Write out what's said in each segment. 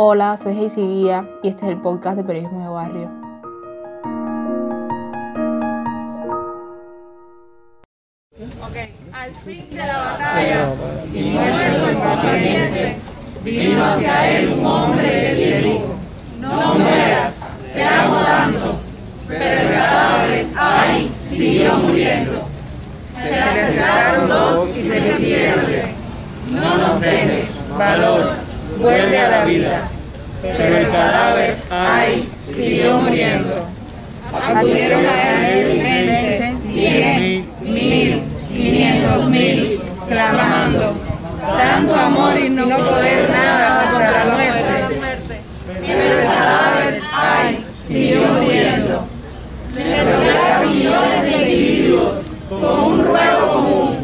Hola, soy Heisy Guía y este es el podcast de Periodismo de Barrio. Ok, al fin de la batalla, y muerto el combatiente, vino hacia él un hombre que dijo, no mueras, te amo tanto, pero el cadáver, ay, siguió muriendo. Se le acercaron dos y repitieron, no nos dejes, valor, vuelve a la vida. Pero el cadáver, ay, siguió muriendo. Acudieron a él veinte, cien, mil, quinientos mil, clamando. Tanto amor y no poder nada contra la muerte. Pero el cadáver, ay, siguió muriendo. Le millones de individuos con un ruego común.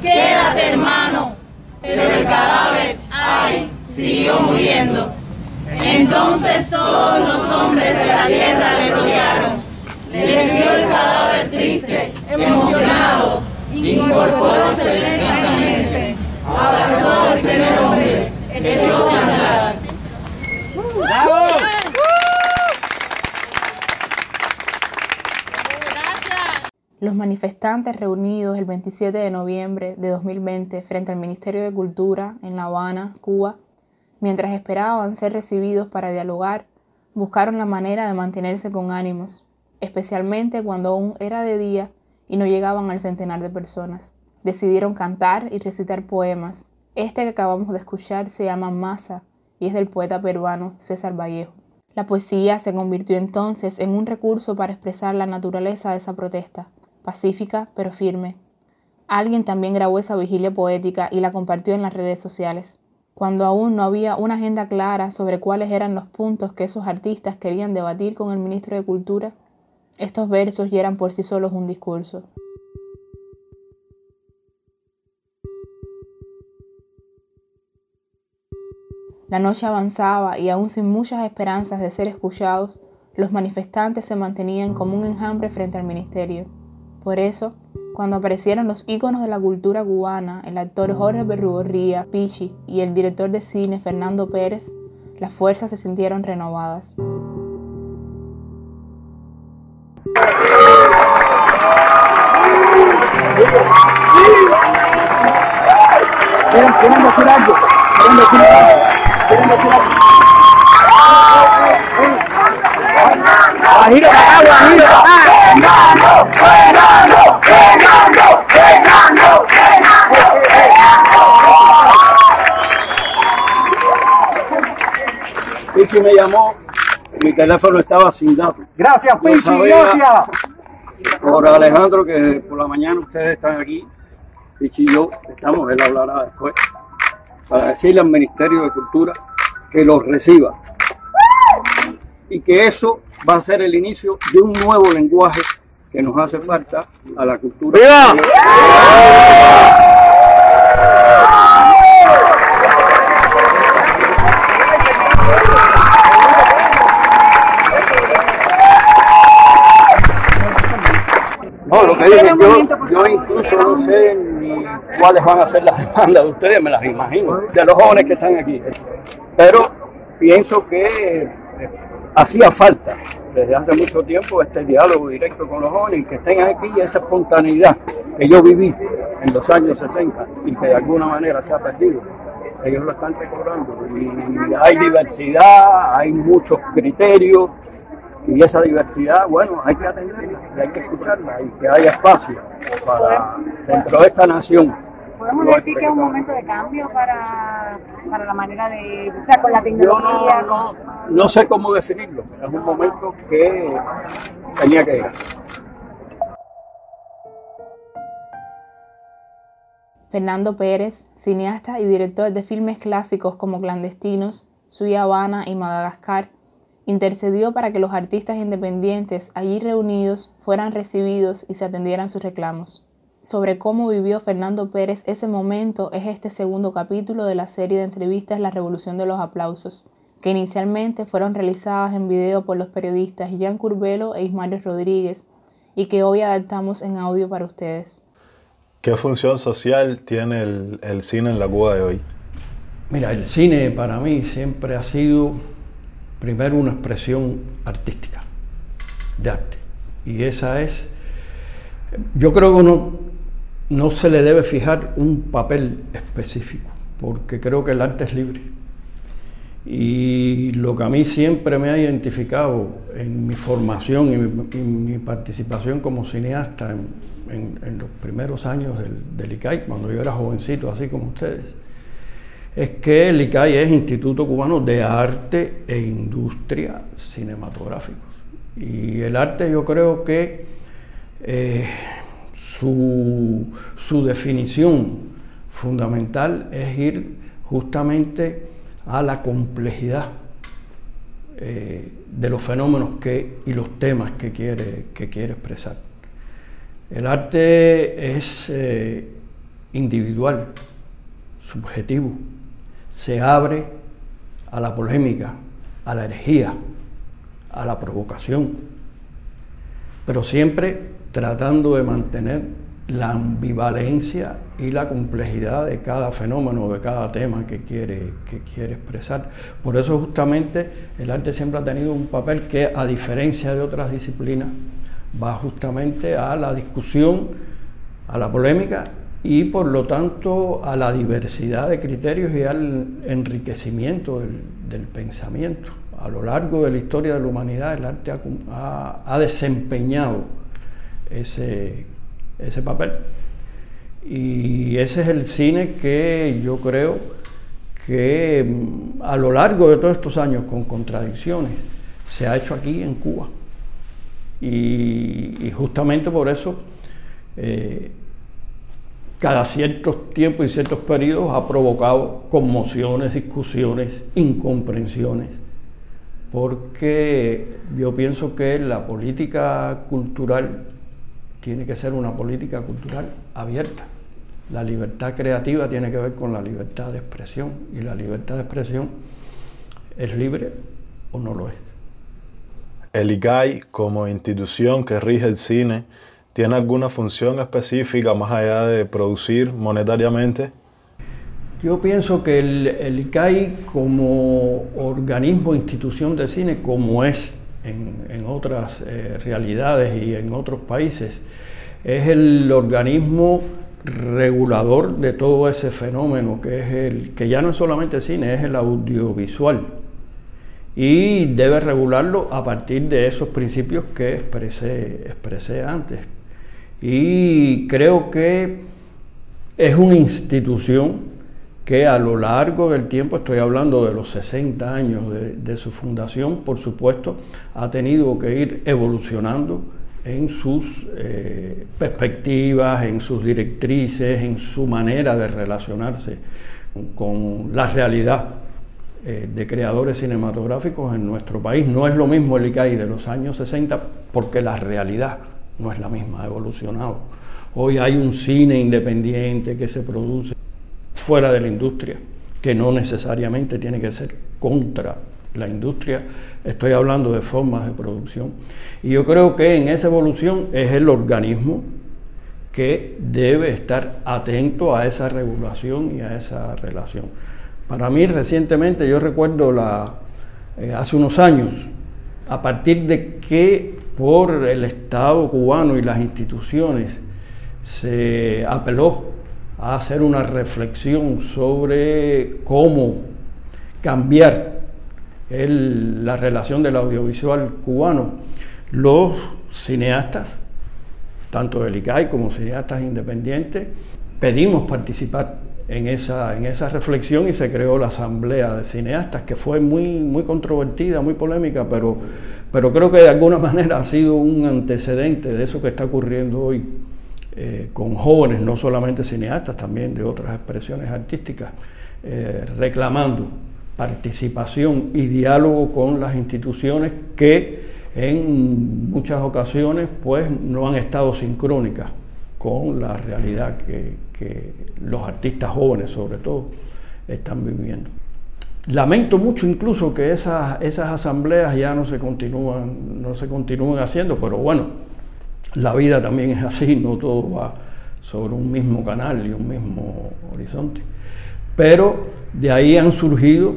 Quédate, hermano. Pero el cadáver, ay, siguió muriendo. Entonces todos los hombres de la tierra le rodearon. Le vio el cadáver triste, emocionado, incorporóse lentamente, abrazó al primer hombre, echóse a andar. Los manifestantes reunidos el 27 de noviembre de 2020 frente al Ministerio de Cultura en La Habana, Cuba, mientras esperaban ser recibidos para dialogar, buscaron la manera de mantenerse con ánimos, especialmente cuando aún era de día y no llegaban al centenar de personas. Decidieron cantar y recitar poemas. Este que acabamos de escuchar se llama Masa y es del poeta peruano César Vallejo. La poesía se convirtió entonces en un recurso para expresar la naturaleza de esa protesta, pacífica pero firme. Alguien también grabó esa vigilia poética y la compartió en las redes sociales. Cuando aún no había una agenda clara sobre cuáles eran los puntos que esos artistas querían debatir con el ministro de Cultura, estos versos ya eran por sí solos un discurso. La noche avanzaba y aún sin muchas esperanzas de ser escuchados, los manifestantes se mantenían como un enjambre frente al ministerio. Por eso, cuando aparecieron los íconos de la cultura cubana, el actor Jorge Berrugorría, Pichi y el director de cine Fernando Pérez, las fuerzas se sintieron renovadas. ¿Quieren decir algo? Para acá, guajiro para acá. Fernando, Fernando, Fernando, Fernando, Pichi me llamó, mi teléfono estaba sin datos. Gracias, Pichi, gracias. Por Alejandro, que por la mañana ustedes están aquí, Pichi y yo estamos, él hablará después, para decirle al Ministerio de Cultura que los reciba. Y que eso va a ser el inicio de un nuevo lenguaje que nos hace falta a la cultura. No, lo que dije, yo, yo incluso no sé ni cuáles van a ser las demandas de ustedes, me las imagino, de los jóvenes que están aquí. Pero pienso que eh, hacía falta desde hace mucho tiempo este diálogo directo con los jóvenes y que estén aquí esa espontaneidad que yo viví en los años 60 y que de alguna manera se ha perdido. Ellos lo están recordando y hay diversidad, hay muchos criterios y esa diversidad, bueno, hay que atenderla y hay que escucharla y que haya espacio para dentro de esta nación. Podemos Lo decir que es un momento de cambio para, para la manera de, o sea, con la Yo tecnología. no, no, no sé cómo definirlo, es un momento que tenía que llegar. Fernando Pérez, cineasta y director de filmes clásicos como Clandestinos, Sui Habana y Madagascar, intercedió para que los artistas independientes allí reunidos fueran recibidos y se atendieran sus reclamos. Sobre cómo vivió Fernando Pérez ese momento es este segundo capítulo de la serie de entrevistas La Revolución de los Aplausos, que inicialmente fueron realizadas en video por los periodistas Jan Curbelo e Ismario Rodríguez y que hoy adaptamos en audio para ustedes. ¿Qué función social tiene el, el cine en la Cuba de hoy? Mira, el cine para mí siempre ha sido primero una expresión artística, de arte. Y esa es, yo creo que uno no se le debe fijar un papel específico, porque creo que el arte es libre. Y lo que a mí siempre me ha identificado en mi formación y mi, participación como cineasta en, los primeros años del, del, ICAI, cuando yo era jovencito, así como ustedes, es que el ICAI es Instituto Cubano de Arte e Industria Cinematográficos. Y el arte yo creo que eh, su, definición fundamental es ir justamente a la complejidad eh, de los fenómenos que, y los temas que quiere, que quiere expresar. El arte es eh, individual, subjetivo, se abre a la polémica, a la herejía, a la provocación, pero siempre tratando de mantener la ambivalencia y la complejidad de cada fenómeno, de cada tema que quiere, que quiere expresar. Por eso justamente el arte siempre ha tenido un papel que, a diferencia de otras disciplinas, va justamente a la discusión, a la polémica y por lo tanto a la diversidad de criterios y al enriquecimiento del, pensamiento. A lo largo de la historia de la humanidad el arte ha, desempeñado ese, ese papel. Y ese es el cine que yo creo que mm, a lo largo de todos estos años, con contradicciones, se ha hecho aquí en Cuba. Y, justamente por eso eh, cada ciertos tiempos y ciertos periodos ha provocado conmociones, discusiones, incomprensiones, porque yo pienso que la política cultural tiene que ser una política cultural abierta. La libertad creativa tiene que ver con la libertad de expresión y la libertad de expresión es libre o no lo es. El ICAI como institución que rige el cine ¿Tiene alguna función específica más allá de producir monetariamente? Yo pienso que el, ICAI como organismo, institución de cine, como es en, otras eh, realidades y en otros países, es el organismo regulador de todo ese fenómeno que es el que ya no es solamente cine, es el audiovisual. Y debe regularlo a partir de esos principios que expresé, expresé antes. Y creo que es una institución que a lo largo del tiempo, estoy hablando de los 60 años de, su fundación, por supuesto, ha tenido que ir evolucionando en sus eh, perspectivas, en sus directrices, en su manera de relacionarse con la realidad eh, de creadores cinematográficos en nuestro país. No es lo mismo el ICAI de los años 60 porque la realidad no es la misma, ha evolucionado. Hoy hay un cine independiente que se produce fuera de la industria, que no necesariamente tiene que ser contra la industria, estoy hablando de formas de producción. Y yo creo que en esa evolución es el organismo que debe estar atento a esa regulación y a esa relación. Para mí recientemente, yo recuerdo la, eh, hace unos años, a partir de que por el Estado cubano y las instituciones se apeló a hacer una reflexión sobre cómo cambiar la relación del audiovisual cubano. Los cineastas, tanto del ICAI como cineastas independientes, pedimos participar en esa, en esa reflexión y se creó la Asamblea de Cineastas, que fue muy, muy controvertida, muy polémica, pero pero creo que de alguna manera ha sido un antecedente de eso que está ocurriendo hoy eh, con jóvenes, no solamente cineastas, también de otras expresiones artísticas, eh, reclamando participación y diálogo con las instituciones que en muchas ocasiones pues no han estado sincrónicas con la realidad que los artistas jóvenes sobre todo están viviendo. Lamento mucho incluso que esas, esas asambleas ya no se continúan, no se continúen haciendo, pero bueno, la vida también es así, no todo va sobre un mismo canal y un mismo horizonte. Pero de ahí han surgido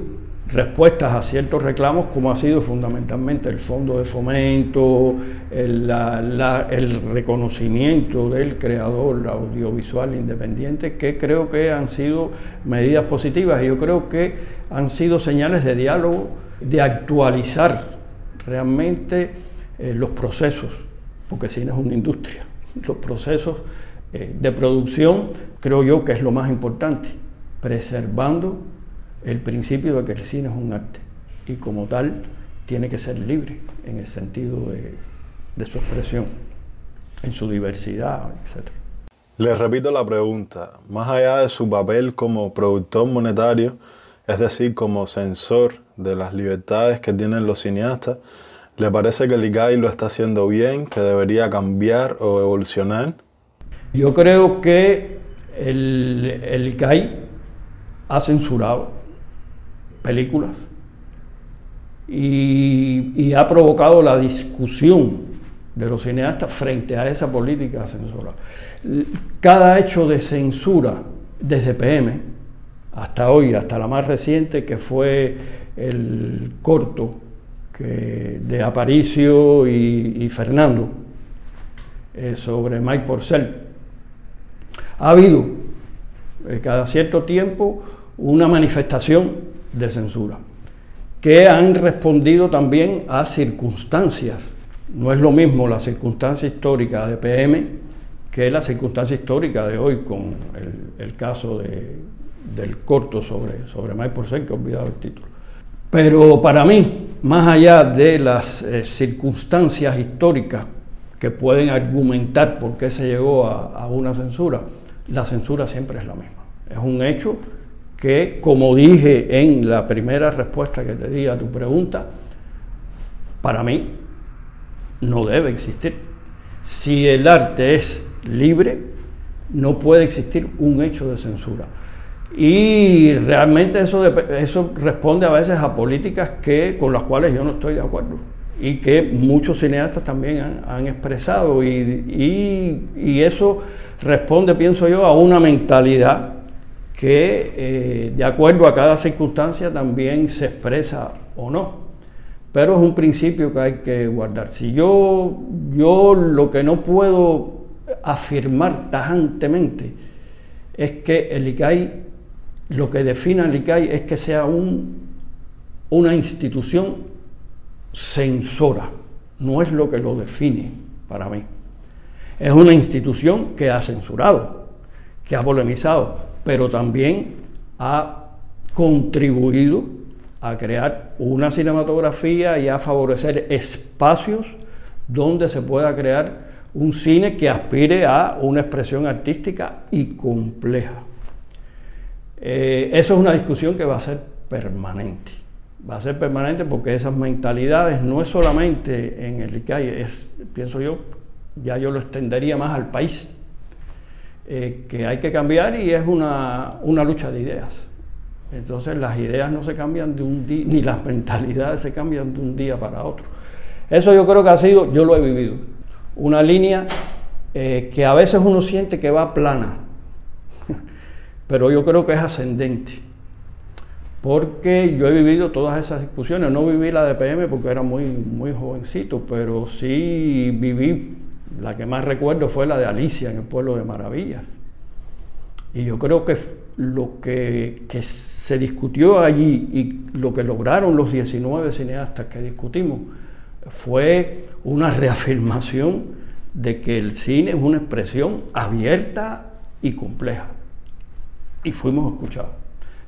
respuestas a ciertos reclamos, como ha sido fundamentalmente el fondo de fomento, el, reconocimiento del creador audiovisual independiente, que creo que han sido medidas positivas yo creo que han sido señales de diálogo, de actualizar realmente eh, los procesos, porque cine es una industria, los procesos eh, de producción creo yo que es lo más importante, preservando el principio de que el cine es un arte y como tal tiene que ser libre en el sentido de, su expresión, en su diversidad, etc. Les repito la pregunta, más allá de su papel como productor monetario, es decir, como censor de las libertades que tienen los cineastas, ¿le parece que el ICAI lo está haciendo bien, que debería cambiar o evolucionar? Yo creo que el, ICAI ha censurado películas y, ha provocado la discusión de los cineastas frente a esa política de censura. Cada hecho de censura desde PM hasta hoy, hasta la más reciente, que fue el corto de Aparicio y, Fernando eh, sobre Mike Porcel, ha habido eh, cada cierto tiempo una manifestación de censura, que han respondido también a circunstancias. No es lo mismo la circunstancia histórica de PM que la circunstancia histórica de hoy con el, caso de, del corto sobre, sobre Mike Porcel, que he olvidado el título. Pero para mí, más allá de las eh, circunstancias históricas que pueden argumentar por qué se llegó a, a una censura, la censura siempre es la misma. Es un hecho que, como dije en la primera respuesta que te di a tu pregunta, para mí no debe existir. Si el arte es libre, no puede existir un hecho de censura. Y realmente eso, eso responde a veces a políticas que, con las cuales yo no estoy de acuerdo y que muchos cineastas también han, expresado. Y, y, eso responde, pienso yo, a una mentalidad que eh, de acuerdo a cada circunstancia también se expresa o no. Pero es un principio que hay que guardar. Si yo, yo lo que no puedo afirmar tajantemente es que el ICAI, lo que define el ICAI es que sea un, una institución censora. No es lo que lo define para mí. Es una institución que ha censurado, que ha polemizado, pero también ha contribuido a crear una cinematografía y a favorecer espacios donde se pueda crear un cine que aspire a una expresión artística y compleja. Eh, eso es una discusión que va a ser permanente. Va a ser permanente porque esas mentalidades no es solamente en el ICAI, es, pienso yo, ya yo lo extendería más al país. Eh, que hay que cambiar y es una, lucha de ideas. Entonces las ideas no se cambian de un día, ni las mentalidades se cambian de un día para otro. Eso yo creo que ha sido, yo lo he vivido, una línea eh, que a veces uno siente que va plana, pero yo creo que es ascendente. Porque yo he vivido todas esas discusiones, no viví la de PM porque era muy, muy jovencito, pero sí viví la que más recuerdo fue la de Alicia en el pueblo de Maravillas. Y yo creo que lo que, se discutió allí y lo que lograron los 19 cineastas que discutimos fue una reafirmación de que el cine es una expresión abierta y compleja. Y fuimos escuchados.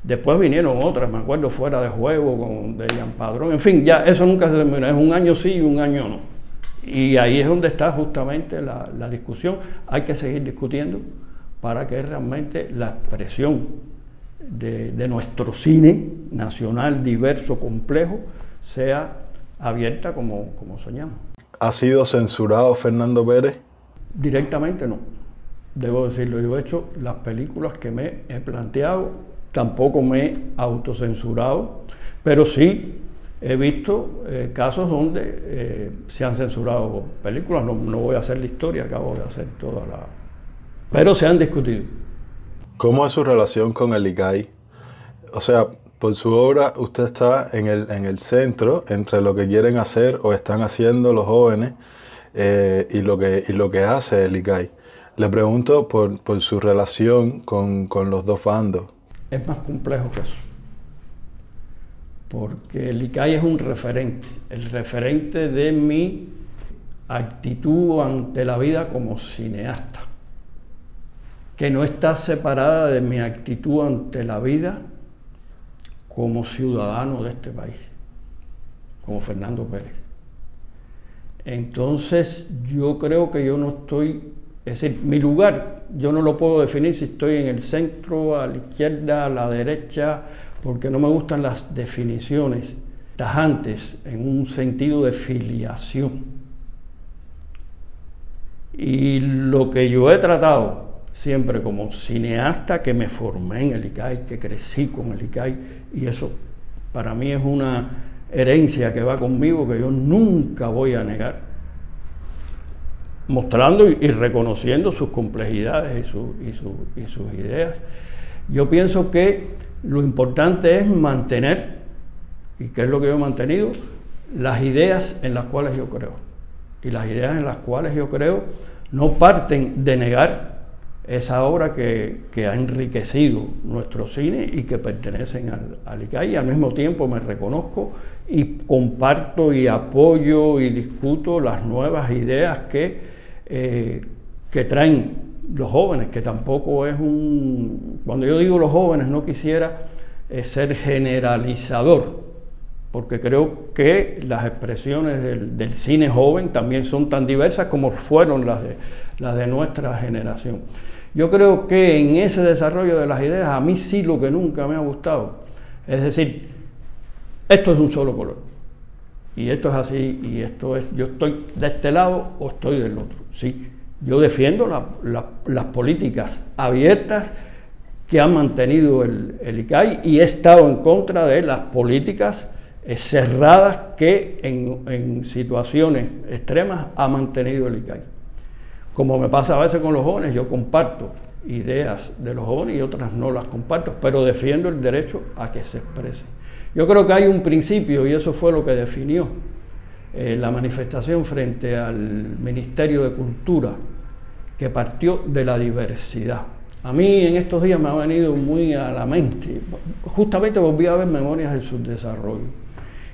Después vinieron otras, me acuerdo, fuera de juego con de Padrón. En fin, ya eso nunca se terminó. Es un año sí y un año no. Y ahí es donde está justamente la, discusión. Hay que seguir discutiendo para que realmente la expresión de, nuestro cine nacional diverso, complejo, sea abierta como, como soñamos. ¿Ha sido censurado Fernando Pérez? Directamente no, debo decirlo. Yo he hecho las películas que me he planteado, tampoco me he autocensurado, pero sí He visto eh, casos donde eh, se han censurado películas, no, voy a hacer la historia, acabo de hacer toda la... Pero se han discutido. ¿Cómo es su relación con el ICAI? O sea, por su obra usted está en el, en el centro entre lo que quieren hacer o están haciendo los jóvenes eh, y, lo que, y lo que hace el ICAI. Le pregunto por, su relación con, con los dos bandos. Es más complejo que eso porque el ICAI es un referente, el referente de mi actitud ante la vida como cineasta, que no está separada de mi actitud ante la vida como ciudadano de este país, como Fernando Pérez. Entonces yo creo que yo no estoy, es decir, mi lugar yo no lo puedo definir si estoy en el centro, a la izquierda, a la derecha, porque no me gustan las definiciones tajantes en un sentido de filiación. Y lo que yo he tratado siempre como cineasta que me formé en el ICAI, que crecí con el ICAI, y eso para mí es una herencia que va conmigo que yo nunca voy a negar, mostrando y reconociendo sus complejidades y, sus ideas. Yo pienso que lo importante es mantener, y qué es lo que yo he mantenido, las ideas en las cuales yo creo. Y las ideas en las cuales yo creo no parten de negar esa obra que, ha enriquecido nuestro cine y que pertenecen al, al ICAI. Al mismo tiempo me reconozco y comparto y apoyo y discuto las nuevas ideas que, eh, que traen los jóvenes, que tampoco es un... Cuando yo digo los jóvenes no quisiera eh, ser generalizador, porque creo que las expresiones del, cine joven también son tan diversas como fueron las de, las de nuestra generación. Yo creo que en ese desarrollo de las ideas a mí sí lo que nunca me ha gustado, es decir, esto es un solo color, y esto es así, y esto es, yo estoy de este lado o estoy del otro, sí yo defiendo las políticas abiertas que ha mantenido el, ICAI y he estado en contra de las políticas eh, cerradas que en, situaciones extremas ha mantenido el ICAI. Como me pasa a veces con los jóvenes, yo comparto ideas de los jóvenes y otras no las comparto, pero defiendo el derecho a que se expresen. Yo creo que hay un principio, y eso fue lo que definió eh, la manifestación frente al Ministerio de Cultura, que partió de la diversidad. A mí en estos días me ha venido muy a la mente, justamente volví a ver Memorias del Subdesarrollo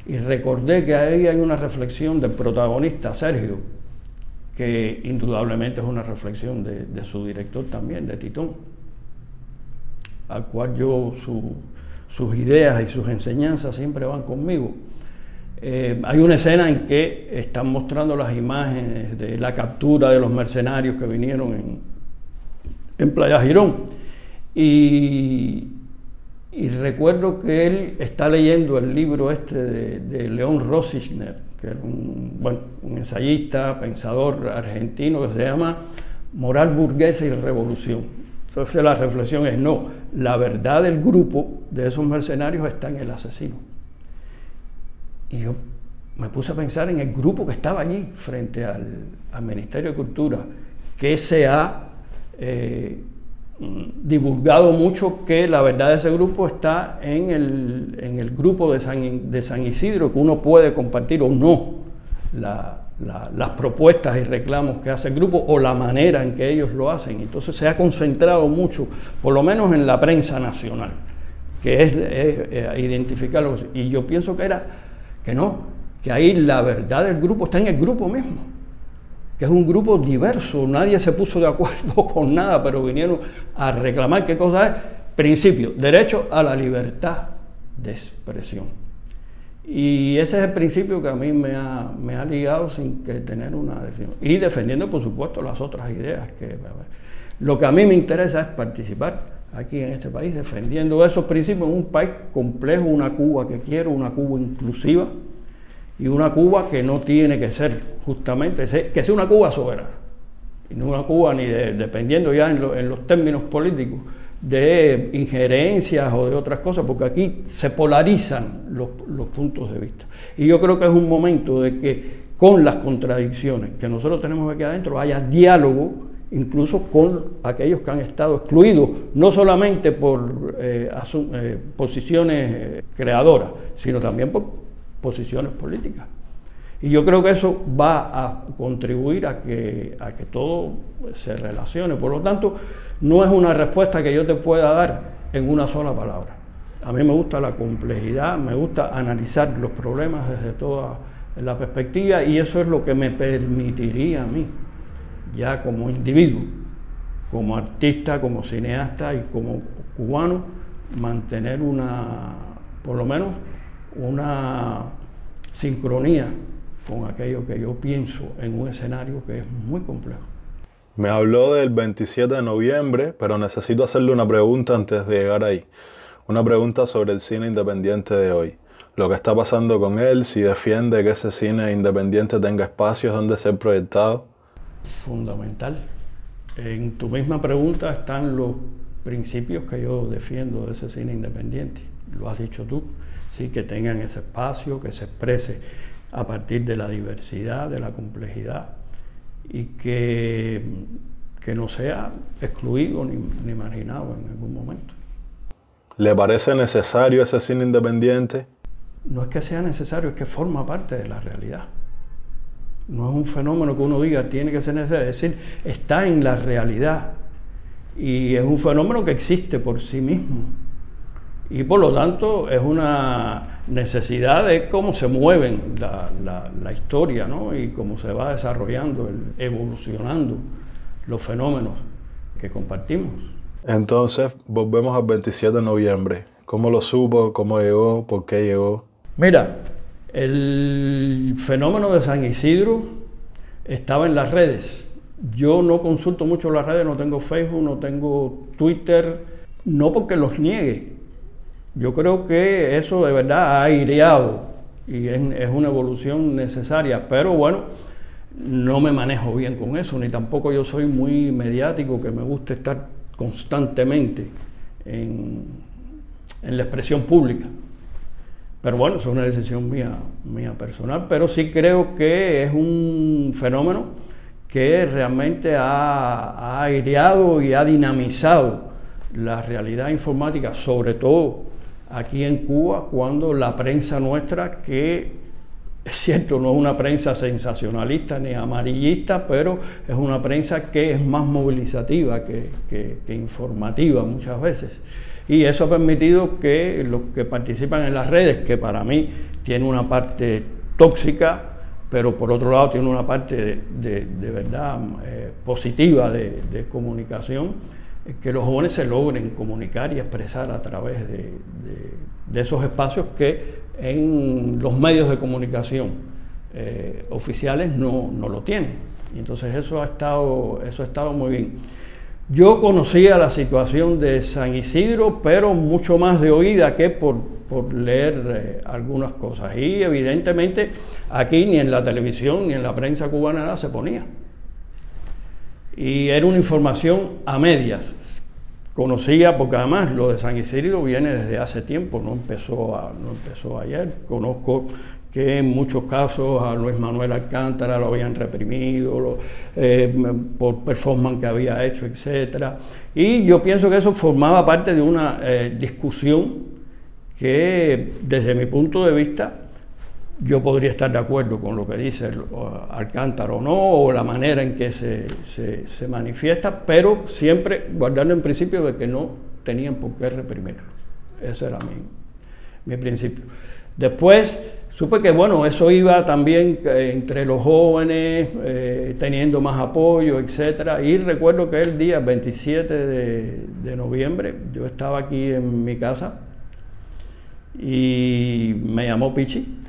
y recordé que ahí hay una reflexión del protagonista Sergio, que indudablemente es una reflexión de, su director también, de Titón, al cual yo sus ideas y sus enseñanzas siempre van conmigo. Eh, hay una escena en que están mostrando las imágenes de la captura de los mercenarios que vinieron en, en Playa Girón. Y, recuerdo que él está leyendo el libro este de, León Rosichner, que es un, bueno, un ensayista, pensador argentino que se llama Moral burguesa y revolución. Entonces la reflexión es no, la verdad del grupo de esos mercenarios está en el asesino. Y yo me puse a pensar en el grupo que estaba allí frente al, Ministerio de Cultura, que se ha eh, divulgado mucho que la verdad de ese grupo está en el, grupo de San, de San, Isidro, que uno puede compartir o no las propuestas y reclamos que hace el grupo o la manera en que ellos lo hacen. Entonces se ha concentrado mucho, por lo menos en la prensa nacional, que es, es identificarlo. Y yo pienso que era que no, que ahí la verdad del grupo está en el grupo mismo, que es un grupo diverso, nadie se puso de acuerdo con nada, pero vinieron a reclamar qué cosa es principio, derecho a la libertad de expresión. Y ese es el principio que a mí me ha, me ha ligado sin que tener una definición. Y defendiendo, por supuesto, las otras ideas. que Lo que a mí me interesa es participar aquí en este país, defendiendo esos principios en un país complejo, una Cuba que quiero, una Cuba inclusiva y una Cuba que no tiene que ser justamente, que sea una Cuba soberana, y no una Cuba ni dependiendo ya en, los términos políticos de injerencias o de otras cosas, porque aquí se polarizan los puntos de vista. Y yo creo que es un momento de que con las contradicciones que nosotros tenemos aquí adentro haya diálogo incluso con aquellos que han estado excluidos, no solamente por eh, eh, posiciones eh, creadoras, sino también por posiciones políticas. Y yo creo que eso va a contribuir a que, a que todo se relacione. Por lo tanto, no es una respuesta que yo te pueda dar en una sola palabra. A mí me gusta la complejidad, me gusta analizar los problemas desde toda la perspectiva y eso es lo que me permitiría a mí, ya como individuo, como artista, como cineasta y como cubano, mantener una, por lo menos, una sincronía con aquello que yo pienso en un escenario que es muy complejo. Me habló del 27 de noviembre, pero necesito hacerle una pregunta antes de llegar ahí. Una pregunta sobre el cine independiente de hoy. Lo que está pasando con él, si defiende que ese cine independiente tenga espacios donde ser proyectado. Fundamental. En tu misma pregunta están los principios que yo defiendo de ese cine independiente. Lo has dicho tú. Sí, que tengan ese espacio, que se exprese a partir de la diversidad, de la complejidad y que, que no sea excluido ni, ni marginado en algún momento. ¿Le parece necesario ese cine independiente? No es que sea necesario, es que forma parte de la realidad. No es un fenómeno que uno diga tiene que ser necesario, es decir, está en la realidad y es un fenómeno que existe por sí mismo y por lo tanto es una necesidad de cómo se mueven la, la, historia ¿no? y cómo se va desarrollando, evolucionando los fenómenos que compartimos. Entonces, volvemos al 27 de noviembre. ¿Cómo lo supo? ¿Cómo llegó? ¿Por qué llegó? Mira, el fenómeno de San Isidro estaba en las redes. Yo no consulto mucho las redes, no tengo Facebook, no tengo Twitter, no porque los niegue, yo creo que eso de verdad ha aireado y es, una evolución necesaria, pero bueno, no me manejo bien con eso, ni tampoco yo soy muy mediático, que me guste estar constantemente en, en la expresión pública. Pero bueno, eso es una decisión mía, mía personal, pero sí creo que es un fenómeno que realmente ha, ha aireado y ha dinamizado la realidad informática, sobre todo aquí en Cuba cuando la prensa nuestra, que es cierto, no es una prensa sensacionalista ni amarillista, pero es una prensa que es más movilizativa que, informativa muchas veces. Y eso ha permitido que los que participan en las redes, que para mí tiene una parte tóxica, pero por otro lado tiene una parte de, verdad eh, positiva de comunicación, que los jóvenes se logren comunicar y expresar a través de, esos espacios que en los medios de comunicación eh, oficiales no, lo tienen. Y entonces eso ha, estado, eso ha estado muy bien. Yo conocía la situación de San Isidro, pero mucho más de oída que por, leer eh, algunas cosas. Y evidentemente aquí ni en la televisión ni en la prensa cubana nada se ponía y era una información a medias. Conocía, porque además lo de San Isidro viene desde hace tiempo, no empezó, no empezó ayer. Conozco que en muchos casos a Luis Manuel Alcántara lo habían reprimido eh, por performance que había hecho, etc. Y yo pienso que eso formaba parte de una eh, discusión que desde mi punto de vista yo podría estar de acuerdo con lo que dice Alcántara o no, o la manera en que se, se, manifiesta, pero siempre guardando el principio de que no tenían por qué reprimirlo. Ese era mi, mi principio. Después supe que, bueno, eso iba también eh, entre los jóvenes, eh, teniendo más apoyo, etc. Y recuerdo que el día 27 de, de noviembre yo estaba aquí en mi casa y me llamó Pichi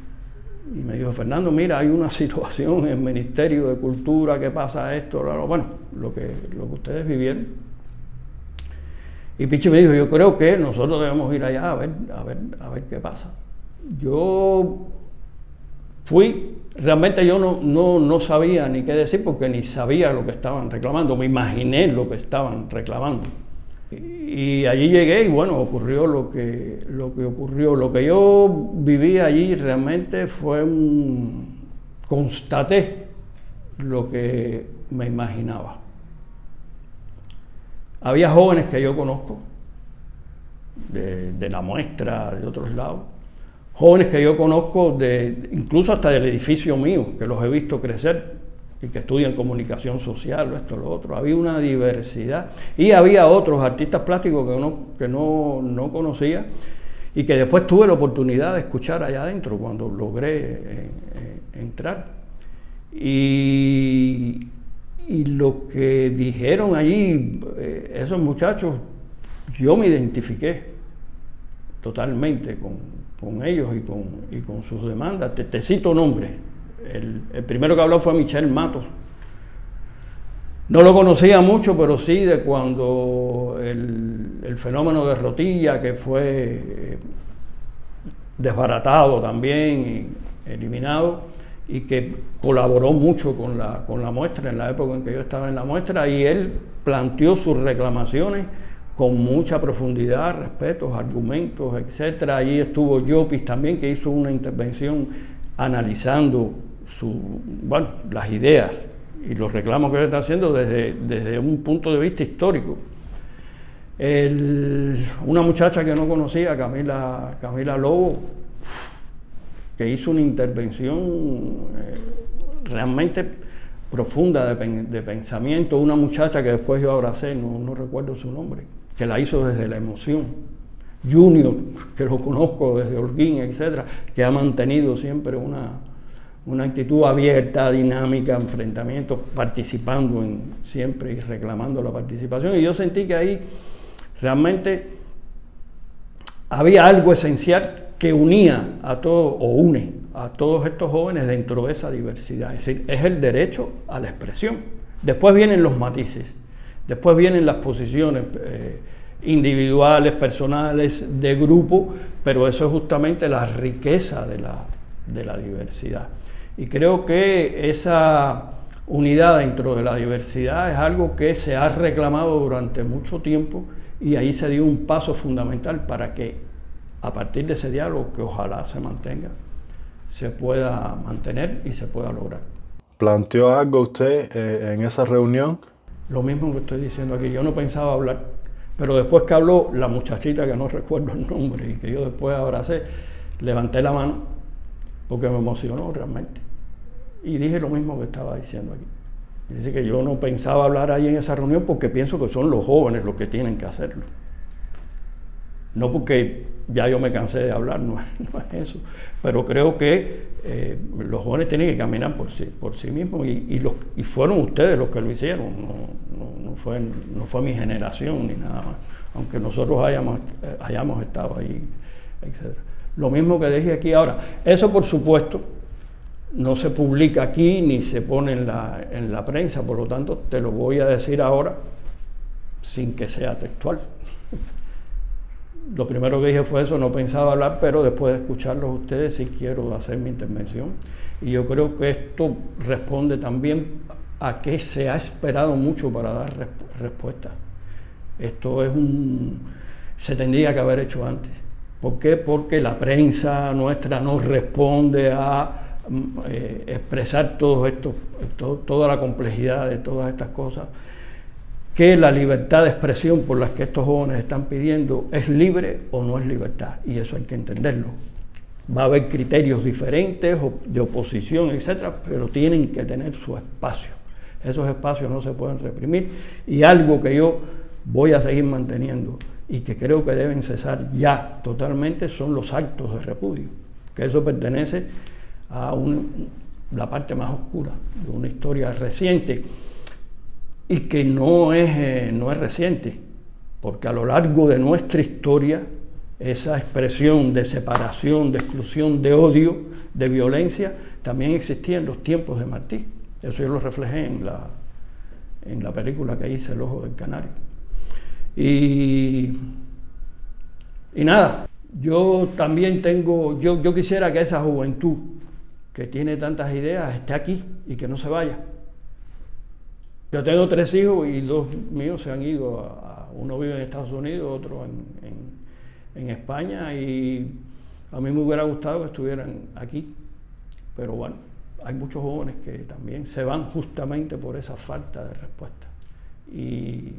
y me dijo, Fernando, mira, hay una situación en el Ministerio de Cultura que pasa esto, bueno, lo que, lo que ustedes vivieron. Y Pichi me dijo, yo creo que nosotros debemos ir allá a ver, a ver, a ver qué pasa. Yo fui, realmente yo no, no, no sabía ni qué decir porque ni sabía lo que estaban reclamando, me imaginé lo que estaban reclamando. Y allí llegué y bueno, ocurrió lo que, lo que ocurrió. Lo que yo viví allí realmente fue un... constaté lo que me imaginaba. Había jóvenes que yo conozco, de, de la muestra, de otros lados, jóvenes que yo conozco, de, incluso hasta del edificio mío, que los he visto crecer y que estudian comunicación social, esto, lo otro. Había una diversidad. Y había otros artistas plásticos que, uno, que no, no conocía y que después tuve la oportunidad de escuchar allá adentro cuando logré eh, eh, entrar. Y, y, lo que dijeron allí eh, esos muchachos, yo me identifiqué totalmente con, con ellos y con, y con, sus demandas. Te, te cito nombres. El, el, primero que habló fue Michel Matos. No lo conocía mucho, pero sí de cuando el, el fenómeno de Rotilla, que fue eh, desbaratado también eliminado, y que colaboró mucho con la, con la muestra en la época en que yo estaba en la muestra, y él planteó sus reclamaciones con mucha profundidad, respetos, argumentos, etcétera. Allí estuvo Llopis también, que hizo una intervención analizando las ideas y los reclamos que él está haciendo desde, desde un punto de vista histórico. Una muchacha que no conocía, Camila, Camila Lobo, que hizo una intervención eh, realmente profunda de, pensamiento, una muchacha que después yo abracé, no recuerdo su nombre, que la hizo desde la emoción. Junior, que lo conozco desde Holguín, etcétera, que ha mantenido siempre una, una actitud abierta, dinámica, enfrentamiento, participando en, siempre y reclamando la participación. Y yo sentí que ahí realmente había algo esencial que unía a todos, o une a todos estos jóvenes dentro de esa diversidad. Es decir, es el derecho a la expresión. Después vienen los matices, después vienen las posiciones eh, individuales, personales, de grupo, pero eso es justamente la riqueza de la, diversidad. Y creo que esa unidad dentro de la diversidad es algo que se ha reclamado durante mucho tiempo y ahí se dio un paso fundamental para que a partir de ese diálogo, que ojalá se mantenga, se pueda mantener y se pueda lograr. ¿Planteó algo usted eh, en esa reunión? Lo mismo que estoy diciendo aquí, yo no pensaba hablar, pero después que habló la muchachita, que no recuerdo el nombre y que yo después abracé, levanté la mano porque me emocionó realmente. Y dije lo mismo que estaba diciendo aquí. Dice que yo no pensaba hablar ahí en esa reunión porque pienso que son los jóvenes los que tienen que hacerlo. No porque ya yo me cansé de hablar, no, es eso. Pero creo que eh, los jóvenes tienen que caminar por sí, por sí mismos y fueron ustedes los que lo hicieron, no, no, fue, no fue mi generación ni nada más, aunque nosotros hayamos, eh, hayamos estado ahí, etc. Lo mismo que dije aquí ahora, eso por supuesto no se publica aquí ni se pone en la, en la prensa, por lo tanto te lo voy a decir ahora sin que sea textual. Lo primero que dije fue eso, no pensaba hablar, pero después de escucharlos ustedes sí quiero hacer mi intervención. Y yo creo que esto responde también a que se ha esperado mucho para dar resp respuesta. Esto es un... se tendría que haber hecho antes. ¿Por qué? Porque la prensa nuestra no responde a eh, expresar todo esto, toda la complejidad de todas estas cosas, que la libertad de expresión por las que estos jóvenes están pidiendo es libre o no es libertad, y eso hay que entenderlo. Va a haber criterios diferentes de oposición, etcétera, pero tienen que tener su espacio. Esos espacios no se pueden reprimir y algo que yo voy a seguir manteniendo y que creo que deben cesar ya totalmente son los actos de repudio, que eso pertenece a la parte más oscura de una historia reciente y que no es, eh, no es reciente, porque a lo largo de nuestra historia esa expresión de separación, de exclusión, de odio, de violencia, también existía en los tiempos de Martí. Eso yo lo reflejé en la, en la película que hice, El Ojo del Canario. Y, y nada, yo también tengo, yo, yo quisiera que esa juventud que tiene tantas ideas esté aquí y que no se vaya. Yo tengo tres hijos y dos míos se han ido, a, uno vive en Estados Unidos, otro en, en, en, España y a mí me hubiera gustado que estuvieran aquí, pero bueno, hay muchos jóvenes que también se van justamente por esa falta de respuesta. Y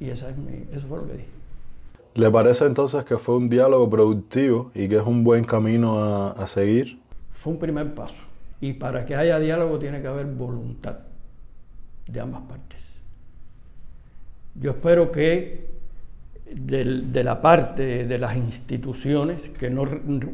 Y esa es mi, eso fue lo que dije. ¿Le parece entonces que fue un diálogo productivo y que es un buen camino a, a seguir? Fue un primer paso. Y para que haya diálogo tiene que haber voluntad de ambas partes. Yo espero que de la parte de las instituciones, que no,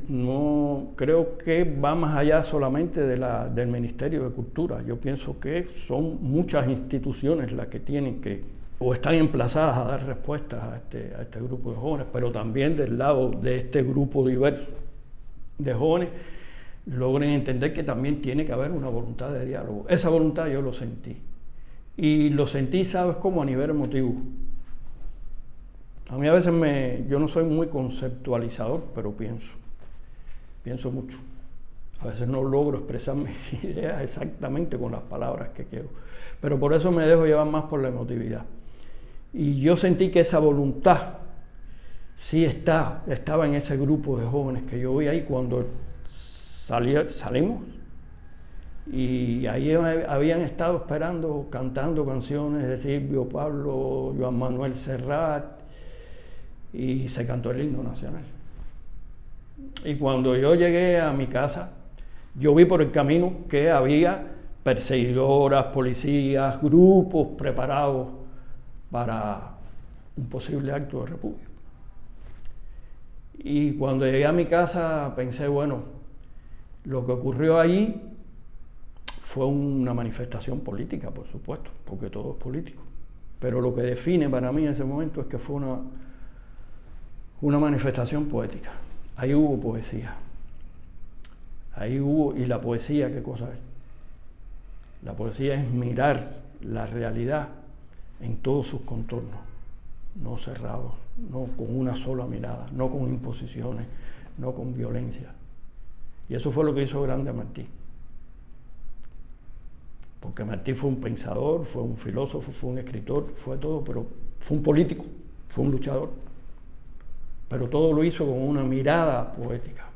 no creo que va más allá solamente de la, del Ministerio de Cultura. Yo pienso que son muchas instituciones las que tienen que o están emplazadas a dar respuestas a este, a este grupo de jóvenes, pero también del lado de este grupo diverso de jóvenes logren entender que también tiene que haber una voluntad de diálogo. Esa voluntad yo lo sentí. Y lo sentí, ¿sabes cómo? A nivel emotivo. A mí a veces me, yo no soy muy conceptualizador, pero pienso, pienso mucho. A veces no logro expresar mis ideas exactamente con las palabras que quiero, pero por eso me dejo llevar más por la emotividad. Y yo sentí que esa voluntad sí está, estaba en ese grupo de jóvenes que yo vi ahí cuando salimos. Y ahí habían estado esperando, cantando canciones de Silvio Pablo, Joan Manuel Serrat, y se cantó el himno nacional. Y cuando yo llegué a mi casa, yo vi por el camino que había perseguidoras, policías, grupos preparados para un posible acto de repudio. Y cuando llegué a mi casa pensé, bueno, lo que ocurrió allí fue una manifestación política, por supuesto, porque todo es político. Pero lo que define para mí en ese momento es que fue una, una manifestación poética. Ahí hubo poesía. Ahí hubo, y la poesía, ¿qué cosa es? La poesía es mirar la realidad en todos sus contornos, no cerrados, no con una sola mirada, no con imposiciones, no con violencia. Y eso fue lo que hizo grande a Martí. Porque Martí fue un pensador, fue un filósofo, fue un escritor, fue todo, pero fue un político, fue un luchador. Pero todo lo hizo con una mirada poética,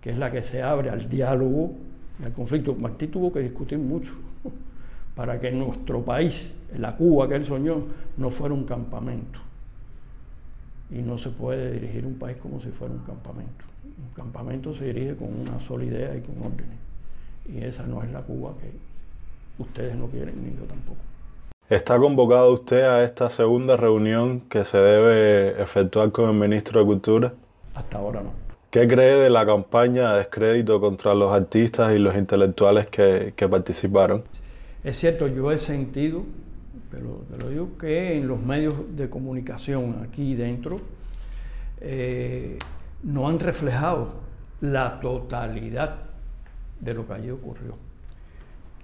que es la que se abre al diálogo y al conflicto. Martí tuvo que discutir mucho para que nuestro país, la Cuba que él soñó, no fuera un campamento. Y no se puede dirigir un país como si fuera un campamento. Un campamento se dirige con una sola idea y con órdenes. Y esa no es la Cuba que ustedes no quieren, ni yo tampoco. ¿Está convocado usted a esta segunda reunión que se debe efectuar con el ministro de Cultura? Hasta ahora no. ¿Qué cree de la campaña de descrédito contra los artistas y los intelectuales que, que participaron? Es cierto, yo he sentido, pero te lo digo, que en los medios de comunicación aquí dentro eh, no han reflejado la totalidad de lo que allí ocurrió.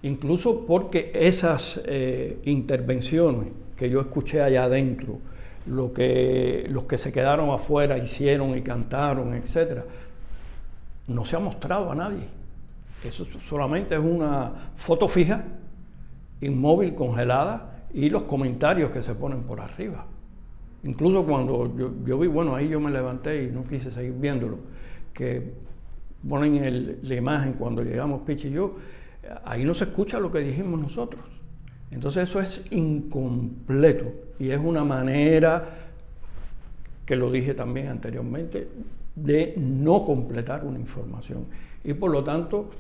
Incluso porque esas eh, intervenciones que yo escuché allá adentro, lo que, los que se quedaron afuera hicieron y cantaron, etc., no se ha mostrado a nadie. Eso solamente es una foto fija, inmóvil, congelada, y los comentarios que se ponen por arriba. Incluso cuando yo, vi, bueno, ahí yo me levanté y no quise seguir viéndolo, que ponen la imagen cuando llegamos Pichi y yo, ahí no se escucha lo que dijimos nosotros. Entonces eso es incompleto y es una manera, que lo dije también anteriormente, de no completar una información. Y por lo tanto,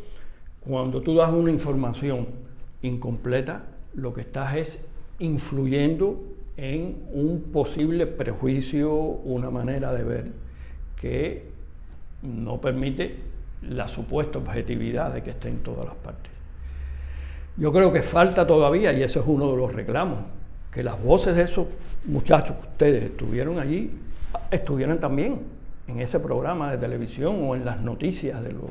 cuando tú das una información incompleta, lo que estás es influyendo en un posible prejuicio, una manera de ver que no permite la supuesta objetividad de que esté en todas las partes. Yo creo que falta todavía, y ese es uno de los reclamos, que las voces de esos muchachos que ustedes estuvieron allí, estuvieran también en ese programa de televisión o en las noticias de los,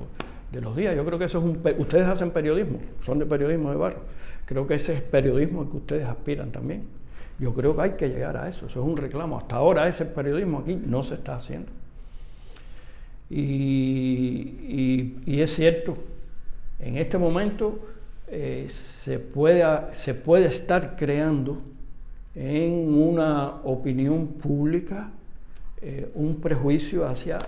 de los días. Yo creo que eso es un... Ustedes hacen periodismo, son de periodismo de barrio. Creo que ese es periodismo al que ustedes aspiran también. Yo creo que hay que llegar a eso, eso es un reclamo. Hasta ahora ese periodismo aquí no se está haciendo. Y, y es cierto, en este momento eh, se, puede, se puede estar creando en una opinión pública eh, un prejuicio hacia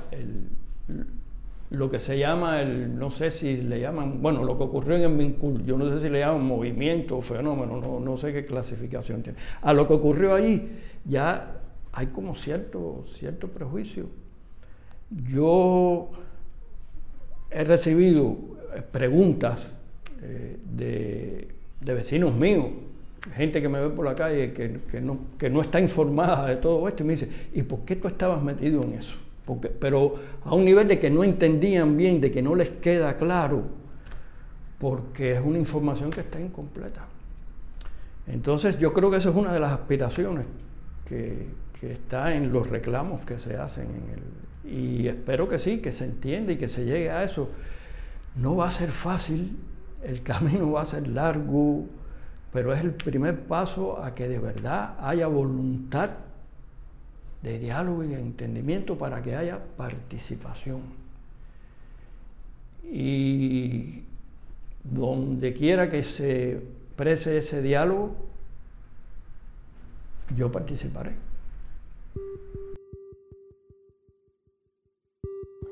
lo que se llama el, no sé si le llaman, bueno, lo que ocurrió en el Mincul, yo no sé si le llaman movimiento o fenómeno, no, no sé qué clasificación tiene. A lo que ocurrió allí ya hay como cierto, cierto prejuicio. Yo he recibido preguntas eh, de, de, vecinos míos, gente que me ve por la calle que, que, no, que no está informada de todo esto y me dice, ¿y por qué tú estabas metido en eso? pero a un nivel de que no entendían bien, de que no les queda claro, porque es una información que está incompleta. Entonces yo creo que esa es una de las aspiraciones que, que está en los reclamos que se hacen en y espero que sí, que se entienda y que se llegue a eso. No va a ser fácil, el camino va a ser largo, pero es el primer paso a que de verdad haya voluntad de diálogo y de entendimiento para que haya participación. Y donde quiera que se prese ese diálogo, yo participaré.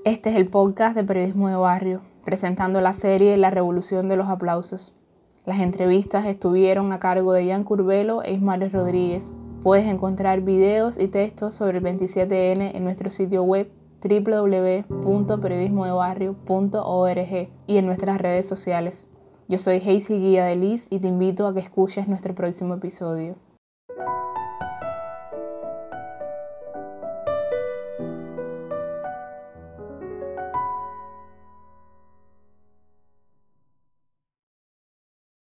Este es el podcast de Periodismo de Barrio, presentando la serie La Revolución de los Aplausos. Las entrevistas estuvieron a cargo de Ian Curvelo e Ismael Rodríguez. Puedes encontrar videos y textos sobre el 27N en nuestro sitio web www.periodismodebarrio.org y en nuestras redes sociales. Yo soy Hazy Guía de Liz y te invito a que escuches nuestro próximo episodio.